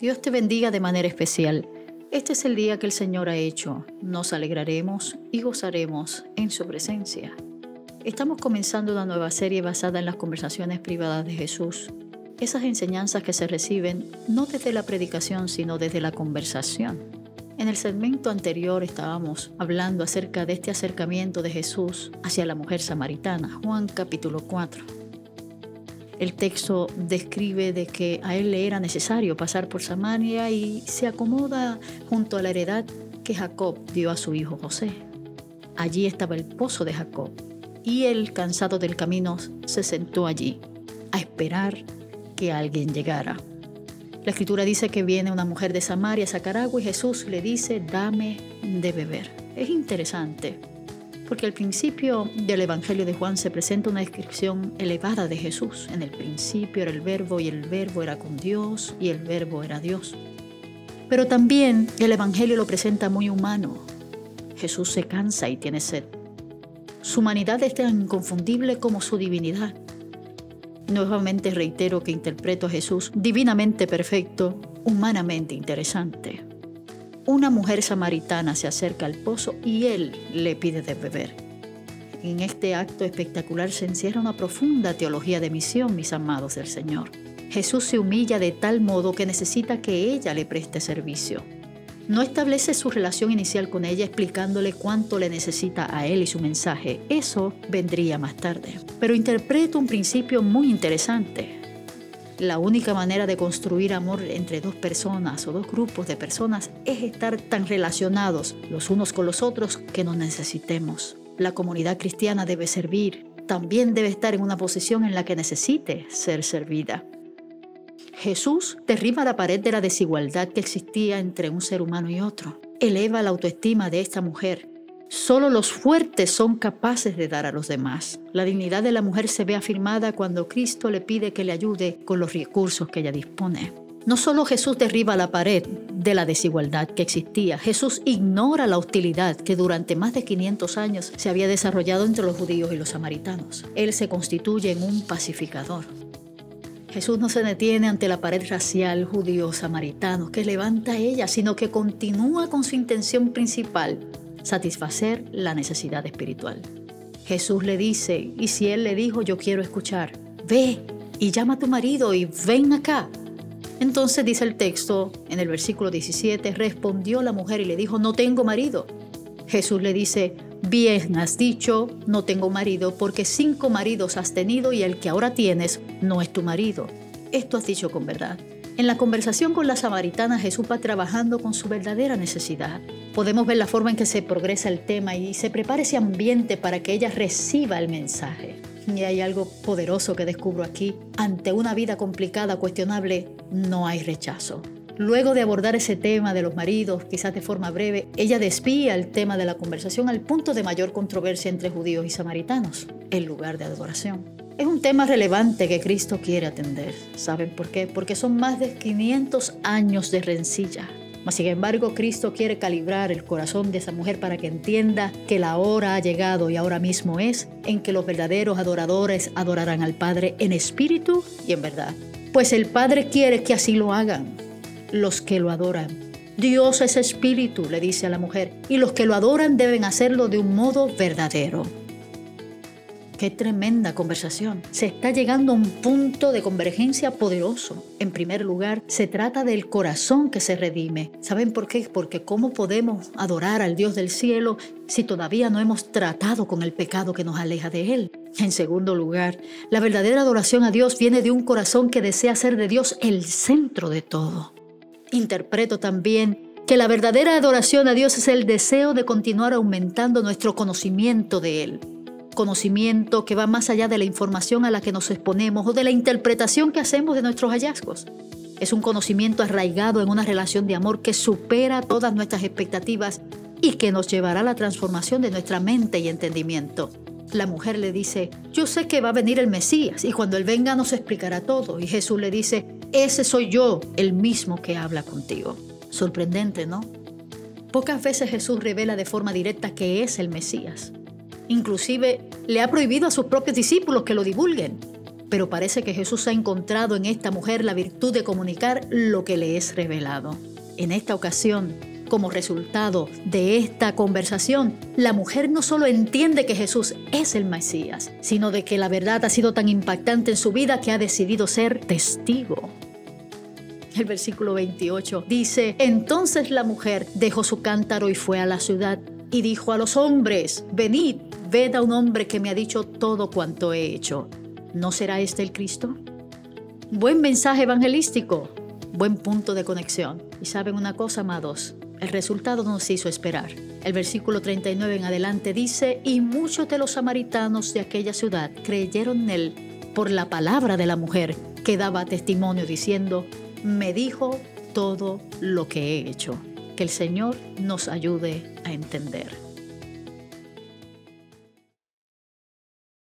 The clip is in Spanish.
Dios te bendiga de manera especial. Este es el día que el Señor ha hecho. Nos alegraremos y gozaremos en su presencia. Estamos comenzando una nueva serie basada en las conversaciones privadas de Jesús. Esas enseñanzas que se reciben no desde la predicación, sino desde la conversación. En el segmento anterior estábamos hablando acerca de este acercamiento de Jesús hacia la mujer samaritana, Juan capítulo 4. El texto describe de que a él le era necesario pasar por Samaria y se acomoda junto a la heredad que Jacob dio a su hijo José. Allí estaba el pozo de Jacob y él, cansado del camino, se sentó allí a esperar que alguien llegara. La escritura dice que viene una mujer de Samaria a sacar y Jesús le dice, dame de beber. Es interesante porque al principio del Evangelio de Juan se presenta una descripción elevada de Jesús. En el principio era el verbo y el verbo era con Dios y el verbo era Dios. Pero también el Evangelio lo presenta muy humano. Jesús se cansa y tiene sed. Su humanidad es tan inconfundible como su divinidad. Nuevamente reitero que interpreto a Jesús divinamente perfecto, humanamente interesante una mujer samaritana se acerca al pozo y él le pide de beber. En este acto espectacular se encierra una profunda teología de misión, mis amados del Señor. Jesús se humilla de tal modo que necesita que ella le preste servicio. No establece su relación inicial con ella explicándole cuánto le necesita a él y su mensaje. Eso vendría más tarde. Pero interpreta un principio muy interesante. La única manera de construir amor entre dos personas o dos grupos de personas es estar tan relacionados los unos con los otros que nos necesitemos. La comunidad cristiana debe servir, también debe estar en una posición en la que necesite ser servida. Jesús derriba la pared de la desigualdad que existía entre un ser humano y otro. Eleva la autoestima de esta mujer Solo los fuertes son capaces de dar a los demás. La dignidad de la mujer se ve afirmada cuando Cristo le pide que le ayude con los recursos que ella dispone. No solo Jesús derriba la pared de la desigualdad que existía, Jesús ignora la hostilidad que durante más de 500 años se había desarrollado entre los judíos y los samaritanos. Él se constituye en un pacificador. Jesús no se detiene ante la pared racial judío-samaritano que levanta ella, sino que continúa con su intención principal satisfacer la necesidad espiritual. Jesús le dice, y si él le dijo, yo quiero escuchar, ve y llama a tu marido y ven acá. Entonces dice el texto en el versículo 17, respondió la mujer y le dijo, no tengo marido. Jesús le dice, bien has dicho, no tengo marido, porque cinco maridos has tenido y el que ahora tienes no es tu marido. Esto has dicho con verdad. En la conversación con la samaritana Jesús va trabajando con su verdadera necesidad. Podemos ver la forma en que se progresa el tema y se prepara ese ambiente para que ella reciba el mensaje. Y hay algo poderoso que descubro aquí. Ante una vida complicada, cuestionable, no hay rechazo. Luego de abordar ese tema de los maridos, quizás de forma breve, ella desvía el tema de la conversación al punto de mayor controversia entre judíos y samaritanos, el lugar de adoración. Es un tema relevante que Cristo quiere atender. ¿Saben por qué? Porque son más de 500 años de rencilla. Mas, sin embargo, Cristo quiere calibrar el corazón de esa mujer para que entienda que la hora ha llegado y ahora mismo es en que los verdaderos adoradores adorarán al Padre en espíritu y en verdad. Pues el Padre quiere que así lo hagan los que lo adoran. Dios es espíritu, le dice a la mujer, y los que lo adoran deben hacerlo de un modo verdadero. Qué tremenda conversación. Se está llegando a un punto de convergencia poderoso. En primer lugar, se trata del corazón que se redime. ¿Saben por qué? Porque ¿cómo podemos adorar al Dios del cielo si todavía no hemos tratado con el pecado que nos aleja de Él? En segundo lugar, la verdadera adoración a Dios viene de un corazón que desea ser de Dios el centro de todo. Interpreto también que la verdadera adoración a Dios es el deseo de continuar aumentando nuestro conocimiento de Él conocimiento que va más allá de la información a la que nos exponemos o de la interpretación que hacemos de nuestros hallazgos. Es un conocimiento arraigado en una relación de amor que supera todas nuestras expectativas y que nos llevará a la transformación de nuestra mente y entendimiento. La mujer le dice, yo sé que va a venir el Mesías y cuando Él venga nos explicará todo. Y Jesús le dice, ese soy yo, el mismo que habla contigo. Sorprendente, ¿no? Pocas veces Jesús revela de forma directa que es el Mesías. Inclusive le ha prohibido a sus propios discípulos que lo divulguen. pero parece que Jesús ha encontrado en esta mujer la virtud de comunicar lo que le es revelado. En esta ocasión, como resultado de esta conversación, la mujer no solo entiende que Jesús es el Mesías, sino de que la verdad ha sido tan impactante en su vida que ha decidido ser testigo. El versículo 28 dice, entonces la mujer dejó su cántaro y fue a la ciudad y dijo a los hombres, venid, ved a un hombre que me ha dicho todo cuanto he hecho. ¿No será este el Cristo? Buen mensaje evangelístico, buen punto de conexión. Y saben una cosa, amados, el resultado nos hizo esperar. El versículo 39 en adelante dice, y muchos de los samaritanos de aquella ciudad creyeron en él por la palabra de la mujer que daba testimonio diciendo, me dijo todo lo que he hecho. Que el Señor nos ayude a entender.